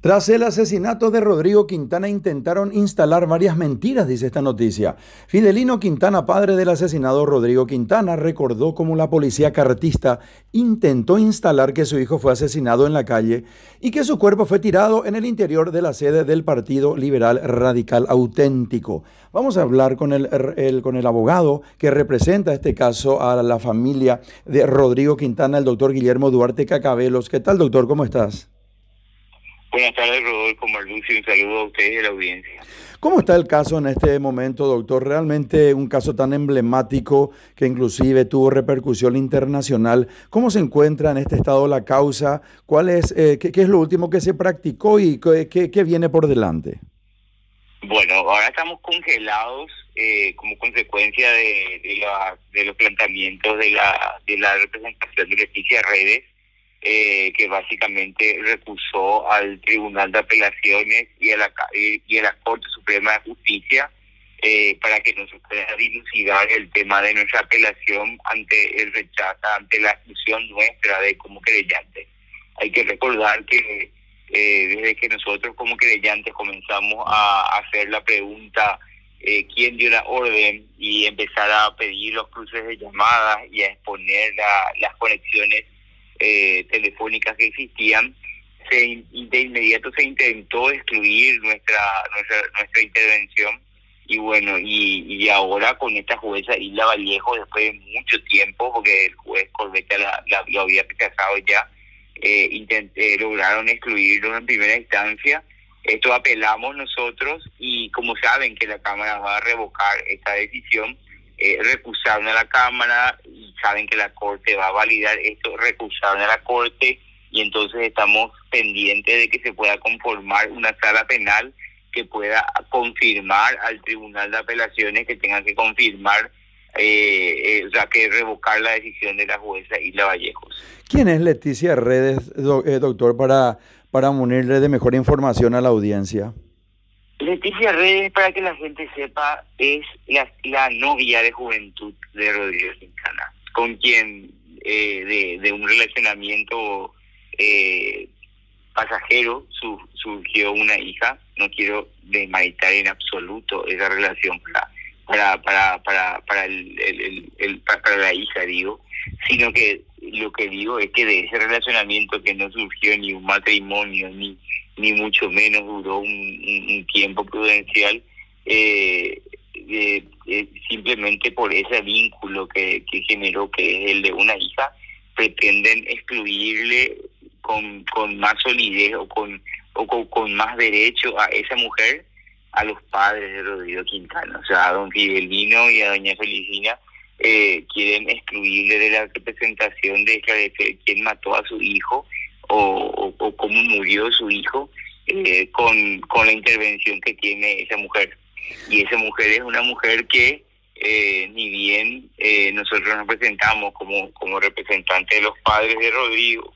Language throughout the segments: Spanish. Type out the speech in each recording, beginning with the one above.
Tras el asesinato de Rodrigo Quintana intentaron instalar varias mentiras, dice esta noticia. Fidelino Quintana, padre del asesinado Rodrigo Quintana, recordó cómo la policía cartista intentó instalar que su hijo fue asesinado en la calle y que su cuerpo fue tirado en el interior de la sede del Partido Liberal Radical Auténtico. Vamos a hablar con el, con el abogado que representa este caso a la familia de Rodrigo Quintana, el doctor Guillermo Duarte Cacabelos. ¿Qué tal, doctor? ¿Cómo estás? Buenas tardes, Rodolfo Marlucio. Un saludo a ustedes y a la audiencia. ¿Cómo está el caso en este momento, doctor? Realmente un caso tan emblemático que inclusive tuvo repercusión internacional. ¿Cómo se encuentra en este estado la causa? ¿Cuál es, eh, qué, es lo último que se practicó y qué, qué, viene por delante? Bueno, ahora estamos congelados eh, como consecuencia de, de, de, los planteamientos de la, de la representación de Leticia Redes eh, que básicamente recusó al Tribunal de Apelaciones y a la, y a la Corte Suprema de Justicia eh, para que nos pueda dilucidar el tema de nuestra apelación ante el rechazo, ante la exclusión nuestra de como creyentes. Hay que recordar que eh, desde que nosotros como creyentes comenzamos a hacer la pregunta eh, quién dio la orden y empezar a pedir los cruces de llamadas y a exponer las conexiones eh, telefónicas que existían, se, de inmediato se intentó excluir nuestra nuestra, nuestra intervención y bueno, y, ahora con esta jueza Isla Vallejo, después de mucho tiempo, porque el juez Corbeta la, lo había rechazado ya, eh, intenté, lograron excluirlo en primera instancia. Esto apelamos nosotros y como saben que la Cámara va a revocar esta decisión, eh, recusaron a la Cámara y saben que la Corte va a validar esto, recusaron a la Corte y entonces estamos pendientes de que se pueda conformar una sala penal que pueda confirmar al Tribunal de Apelaciones que tenga que confirmar, eh, eh o sea, que revocar la decisión de la jueza Isla Vallejos. ¿Quién es Leticia Redes, eh, doctor, para, para unirle de mejor información a la audiencia? Leticia Redes, para que la gente sepa, es la, la novia de juventud de Rodríguez Quintana, con quien eh, de, un relacionamiento eh, pasajero su, surgió una hija. No quiero desmaritar en absoluto esa relación para para para para el, el, el, para la hija digo, sino que lo que digo es que de ese relacionamiento que no surgió ni un matrimonio ni ni mucho menos duró un, tiempo prudencial, eh, eh, eh, simplemente por ese vínculo que, generó, que es el de una hija, pretenden excluirle con, con más solidez o con, o con, más derecho a esa mujer a los padres de Rodrigo Quintana, o sea, a don Fidelino y a doña Felicina, quieren excluirle de la representación de esclarecer quién mató a su hijo o, o, cómo murió su hijo eh, con, con la intervención que tiene esa mujer. Y esa mujer es una mujer que eh, ni bien eh, nosotros nos presentamos como, como representante de los padres de Rodrigo,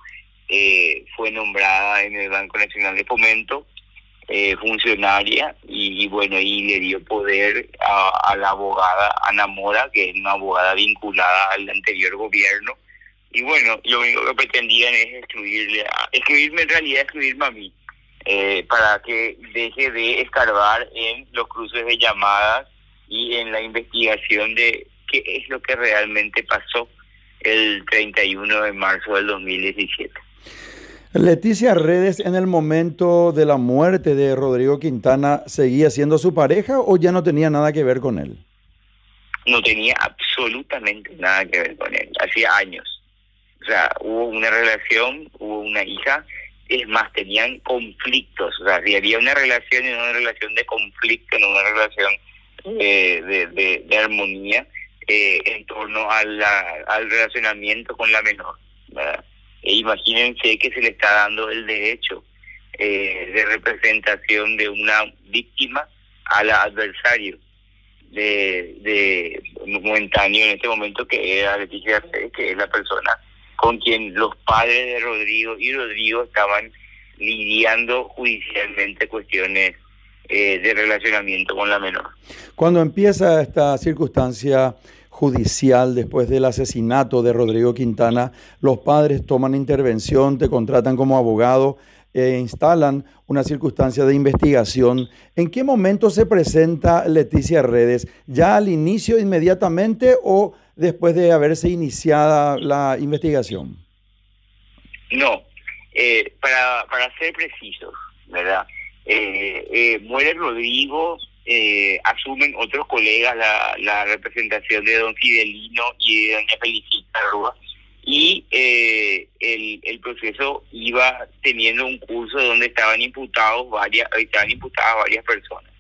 fue nombrada en el Banco Nacional de Fomento, funcionaria, y, bueno, y le dio poder a, a la abogada Ana Mora, que es una abogada vinculada al anterior gobierno, y bueno, lo único que pretendían es excluirle, a, excluirme en realidad, excluirme a mí, eh, para que deje de escarbar en los cruces de llamadas y en la investigación de qué es lo que realmente pasó el 31 de marzo del 2017. Leticia Redes, en el momento de la muerte de Rodrigo Quintana, ¿seguía siendo su pareja o ya no tenía nada que ver con él? No tenía absolutamente nada que ver con él, hacía años. O sea, hubo una relación, hubo una hija, es más, tenían conflictos. O sea, si había una relación y una relación de conflicto, no una relación eh, de, armonía eh, en torno al relacionamiento con la menor. E imagínense que se le está dando el derecho eh, de representación de una víctima al adversario de, de momentáneo en este momento que era Leticia que es la persona con quien los padres de Rodrigo y Rodrigo estaban lidiando judicialmente cuestiones eh, de relacionamiento con la menor. Cuando empieza esta circunstancia judicial después del asesinato de Rodrigo Quintana, los padres toman intervención, te contratan como abogado. eh, instalan una circunstancia de investigación. ¿En qué momento se presenta Leticia Redes? ¿Ya al inicio inmediatamente o después de haberse iniciada la investigación? No, eh, para, para ser precisos, ¿verdad? Eh, eh, muere Rodrigo, asumen otros colegas la, la representación de don Fidelino y de doña Felicita Rúa, y el, el proceso iba teniendo un curso donde estaban imputados varias estaban imputadas varias personas.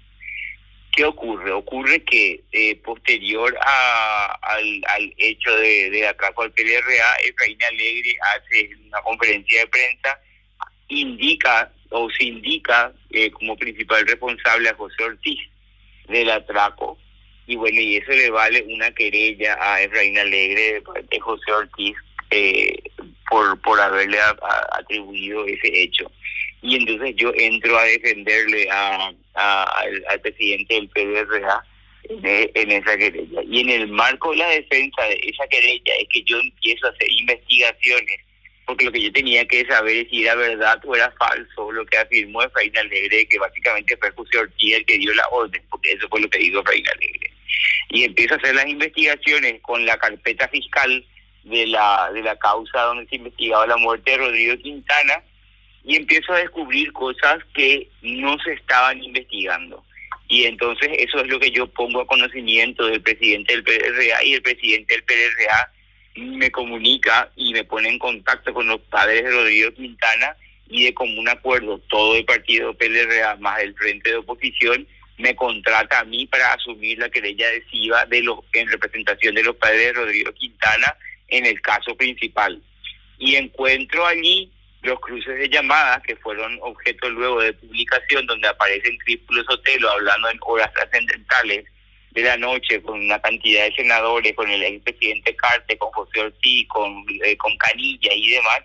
¿Qué ocurre? Ocurre que eh, posterior a, al, al, hecho de, de atraco al PLRA, Efraín Alegre hace una conferencia de prensa, indica o se indica eh, como principal responsable a José Ortiz del atraco. Y bueno, y eso le vale una querella a Efraín Alegre de José Ortiz eh, por, por haberle atribuido ese hecho y entonces yo entro a defenderle a, al, presidente del PDRA en, en, esa querella. Y en el marco de la defensa de esa querella es que yo empiezo a hacer investigaciones, porque lo que yo tenía que saber es si era verdad o era falso lo que afirmó Efraín Alegre, que básicamente fue José Ortiz el que dio la orden, porque eso fue lo que dijo Efraín Alegre. Y empiezo a hacer las investigaciones con la carpeta fiscal de la, de la causa donde se investigaba la muerte de Rodrigo Quintana, y empiezo a descubrir cosas que no se estaban investigando. Y entonces eso es lo que yo pongo a conocimiento del presidente del PRA y el presidente del PRA me comunica y me pone en contacto con los padres de Rodrigo Quintana y de común acuerdo todo el partido PLRA más el frente de oposición me contrata a mí para asumir la querella adhesiva de los en representación de los padres de Rodrigo Quintana en el caso principal. Y encuentro allí los cruces de llamadas que fueron objeto luego de publicación donde aparecen Crípulo Sotelo hablando en horas trascendentales de la noche con una cantidad de senadores, con el expresidente Carte, con José Ortiz, con, eh, con Canilla y demás.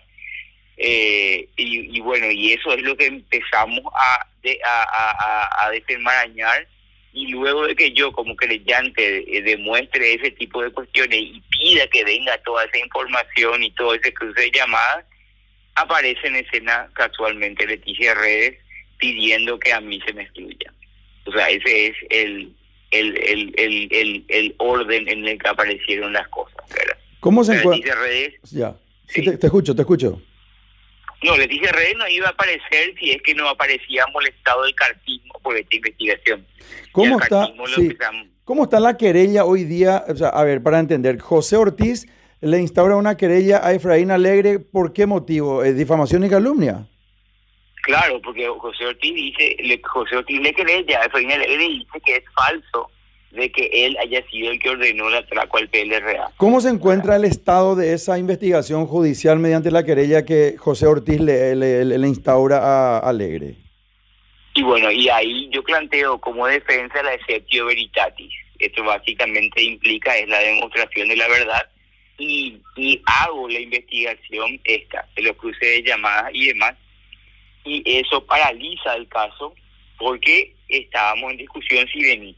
Eh, y, bueno, y eso es lo que empezamos a, a, a, desenmarañar y luego de que yo como creyente eh, demuestre ese tipo de cuestiones y pida que venga toda esa información y todo ese cruce de llamadas, aparece en escena casualmente Leticia Redes pidiendo que a mí se me excluya. O sea, ese es el, el, el, el, el, orden en el que aparecieron las cosas. ¿Cómo se encuentra? Ya, sí, te, escucho, te escucho. No, Leticia Redes no iba a aparecer si es que no aparecía molestado el cartismo por esta investigación. ¿Cómo está, ¿Cómo está la querella hoy día? O sea, a ver, para entender, José Ortiz le instaura una querella a Efraín Alegre. ¿Por qué motivo? ¿Difamación y calumnia? Claro, porque José Ortiz dice, le, José Ortiz le querella a Efraín Alegre y dice que es falso de que él haya sido el que ordenó el atraco al PLRA. ¿Cómo se encuentra el estado de esa investigación judicial mediante la querella que José Ortiz le, le, instaura a Alegre? Y bueno, y ahí yo planteo como defensa la exceptio veritatis. Esto básicamente implica es la demostración de la verdad y, y hago la investigación esta de los cruces de llamadas y demás y eso paraliza el caso porque estábamos en discusión si, ven,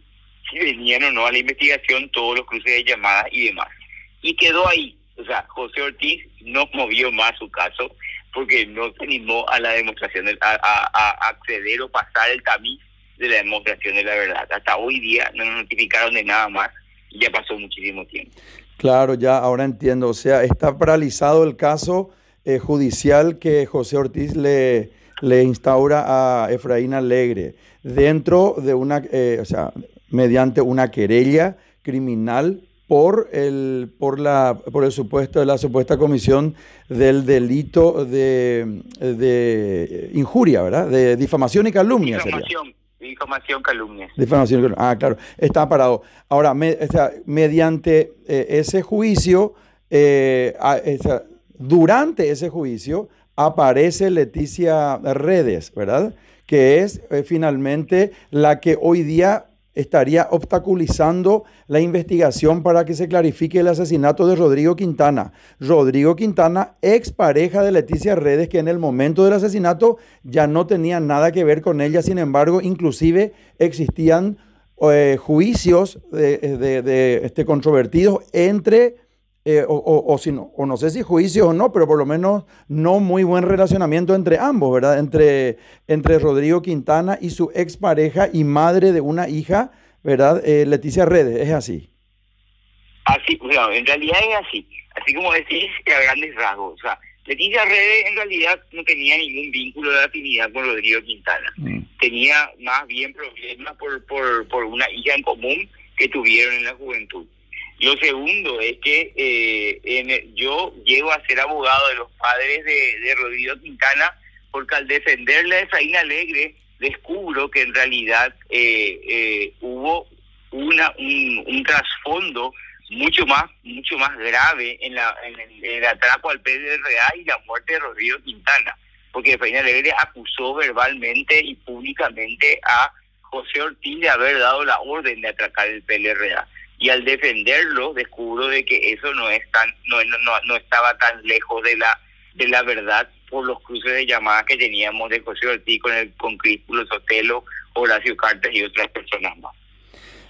si venían o no a la investigación todos los cruces de llamadas y demás. Y quedó ahí. O sea, José Ortiz no movió más su caso porque no se animó a la demostración, de, a, a, acceder o pasar el tamiz de la demostración de la verdad. Hasta hoy día no nos notificaron de nada más y ya pasó muchísimo tiempo. Claro, ya ahora entiendo. O sea, está paralizado el caso eh, judicial que José Ortiz le, le instaura a Efraín Alegre dentro de una, eh, o sea, mediante una querella criminal por el por la por el supuesto la supuesta comisión del delito de, de injuria, ¿verdad? De difamación y calumnia. Difamación, Difamación, calumnia. Difamación, calumnia. Ah, claro, está parado. Ahora, mediante eh, ese juicio, eh, durante ese juicio, aparece Leticia Redes, ¿verdad? Que es eh, finalmente la que hoy día estaría obstaculizando la investigación para que se clarifique el asesinato de Rodrigo Quintana. Rodrigo Quintana, ex pareja de Leticia Redes, que en el momento del asesinato ya no tenía nada que ver con ella, sin embargo, inclusive existían eh, juicios de, este, controvertidos entre eh, o, si no, o no sé si juicio o no, pero por lo menos no muy buen relacionamiento entre ambos, ¿verdad? Entre, entre Rodrigo Quintana y su expareja y madre de una hija, ¿verdad? Eh, Leticia Redes, ¿es así? Así, bueno, en realidad es así, así como decís, a grandes rasgos. O sea, Leticia Redes en realidad no tenía ningún vínculo de afinidad con Rodrigo Quintana. Mm. Tenía más bien problemas por, por, por una hija en común que tuvieron en la juventud. Lo segundo es que eh, yo llego a ser abogado de los padres de, Rodrigo Quintana porque al defenderle a Efraín Alegre descubro que en realidad eh, eh, hubo una un, trasfondo mucho más mucho más grave en, la, el, atraco al PDRA y la muerte de Rodrigo Quintana porque Efraín Alegre acusó verbalmente y públicamente a José Ortiz de haber dado la orden de atracar el PLRA y al defenderlo descubro de que eso no es tan no, no, no estaba tan lejos de la de la verdad por los cruces de llamadas que teníamos de José Ortiz con el con Críspulo Sotelo, Horacio Cartas y otras personas más.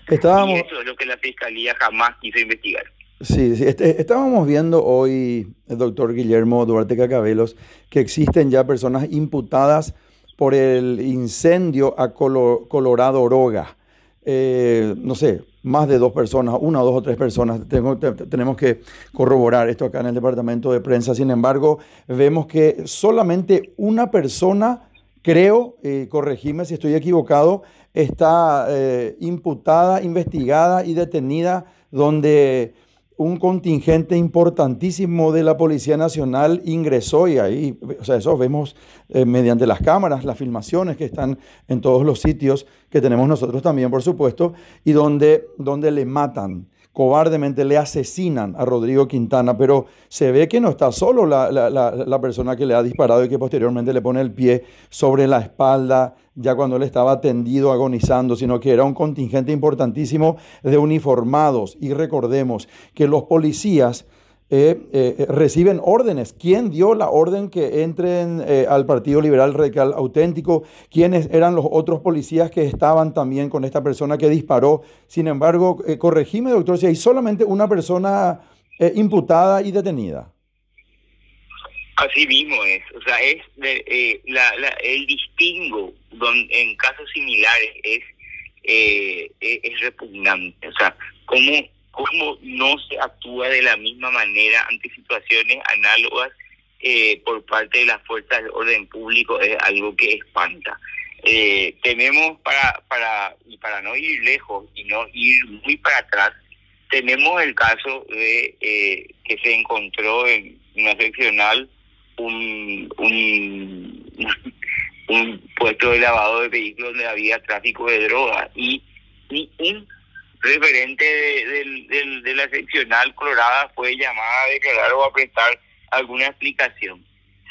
Estábamos... Y eso es lo que la fiscalía jamás quiso investigar. Sí, sí. Este, estábamos viendo hoy, el doctor Guillermo Duarte Cacabelos, que existen ya personas imputadas por el incendio a Colorado Oroga. Eh, no sé, más de dos personas, una, dos o tres personas. tenemos que corroborar esto acá en el departamento de prensa. Sin embargo, vemos que solamente una persona, creo, eh, corregime si estoy equivocado, está eh, imputada, investigada y detenida, donde un contingente importantísimo de la Policía Nacional ingresó y ahí, o sea, eso vemos eh, mediante las cámaras, las filmaciones que están en todos los sitios que tenemos nosotros también, por supuesto, y donde, donde le matan cobardemente le asesinan a Rodrigo Quintana, pero se ve que no está solo la, persona que le ha disparado y que posteriormente le pone el pie sobre la espalda, ya cuando él estaba tendido, agonizando, sino que era un contingente importantísimo de uniformados. Y recordemos que los policías eh, eh, reciben órdenes. ¿Quién dio la orden que entren eh, al Partido Liberal Radical Auténtico? ¿Quiénes eran los otros policías que estaban también con esta persona que disparó? Sin embargo, corregime, doctor, si hay solamente una persona imputada y detenida. Así mismo es, o sea, es el distingo en casos similares es, es repugnante, o sea, cómo cómo no se actúa de la misma manera ante situaciones análogas eh, por parte de las fuerzas de orden público es algo que espanta. Eh, tenemos para para y para no ir lejos y no ir muy para atrás tenemos el caso de eh, que se encontró en una seccional un, un, un puesto de lavado de vehículos donde había tráfico de drogas y, y un referente de, de, la seccional colorada fue llamada a declarar o a prestar alguna explicación.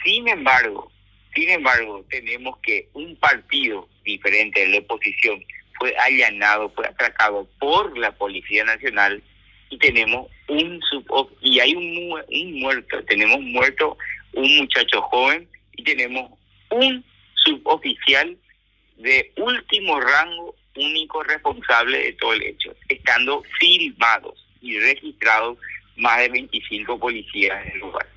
Sin embargo, sin embargo, tenemos que un partido diferente de la oposición fue allanado, fue atracado por la Policía Nacional y tenemos un sub y hay un, un muerto, tenemos muerto un muchacho joven y tenemos un suboficial de último rango único responsable de todo el hecho, estando filmados y registrados más de 25 policías en el lugar.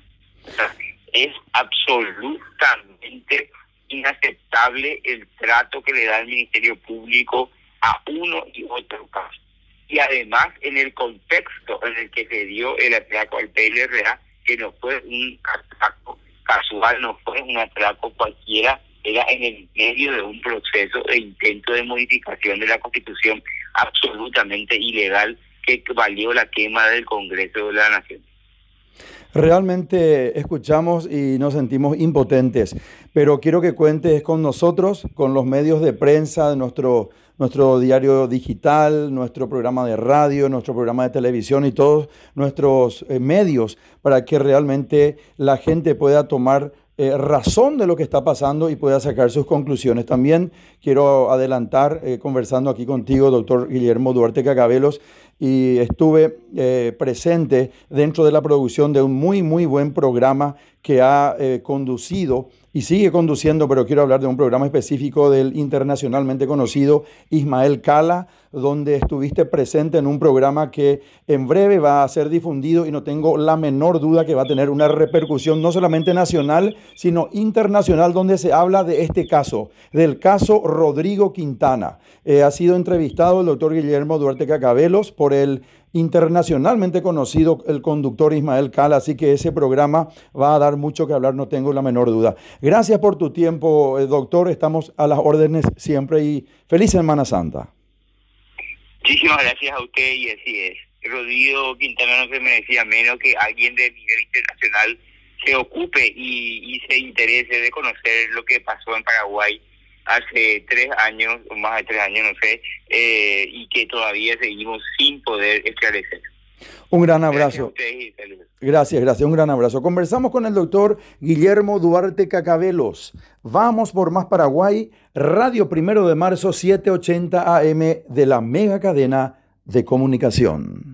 es absolutamente inaceptable el trato que le da el Ministerio Público a uno y otro caso. Y además en el contexto en el que se dio el atraco al PLRA, que no fue un casual, no fue un atraco cualquiera, era en el medio de un proceso de intento de modificación de la Constitución absolutamente ilegal que valió la quema del Congreso de la Nación. Realmente escuchamos y nos sentimos impotentes, pero quiero que cuentes con nosotros, con los medios de prensa, nuestro, nuestro diario digital, nuestro programa de radio, nuestro programa de televisión y todos nuestros eh, medios para que realmente la gente pueda tomar eh, razón de lo que está pasando y pueda sacar sus conclusiones. También quiero adelantar, eh, conversando aquí contigo, doctor Guillermo Duarte Cacabelos, y estuve presente dentro de la producción de un muy, muy buen programa que ha conducido y sigue conduciendo, pero quiero hablar de un programa específico del internacionalmente conocido Ismael Cala, donde estuviste presente en un programa que en breve va a ser difundido y no tengo la menor duda que va a tener una repercusión no solamente nacional, sino internacional, donde se habla de este caso, del caso Rodrigo Quintana. Eh, ha sido entrevistado el doctor Guillermo Duarte Cacabelos por el internacionalmente conocido el conductor Ismael Cala, así que ese programa va a dar mucho que hablar, no tengo la menor duda. Gracias por tu tiempo, eh, doctor, estamos a las órdenes siempre y feliz Semana Santa. Muchísimas gracias a usted y así es. Rodrigo Quintana no se merecía menos que alguien de nivel internacional se ocupe y, y se interese de conocer lo que pasó en Paraguay hace tres años, o más de tres años, no sé, eh, y que todavía seguimos sin poder esclarecer. Un gran abrazo. Gracias, gracias, un gran abrazo. Conversamos con el doctor Guillermo Duarte Cacabelos. Vamos por más Paraguay, Radio Primero de Marzo, 780 AM de la mega cadena de comunicación.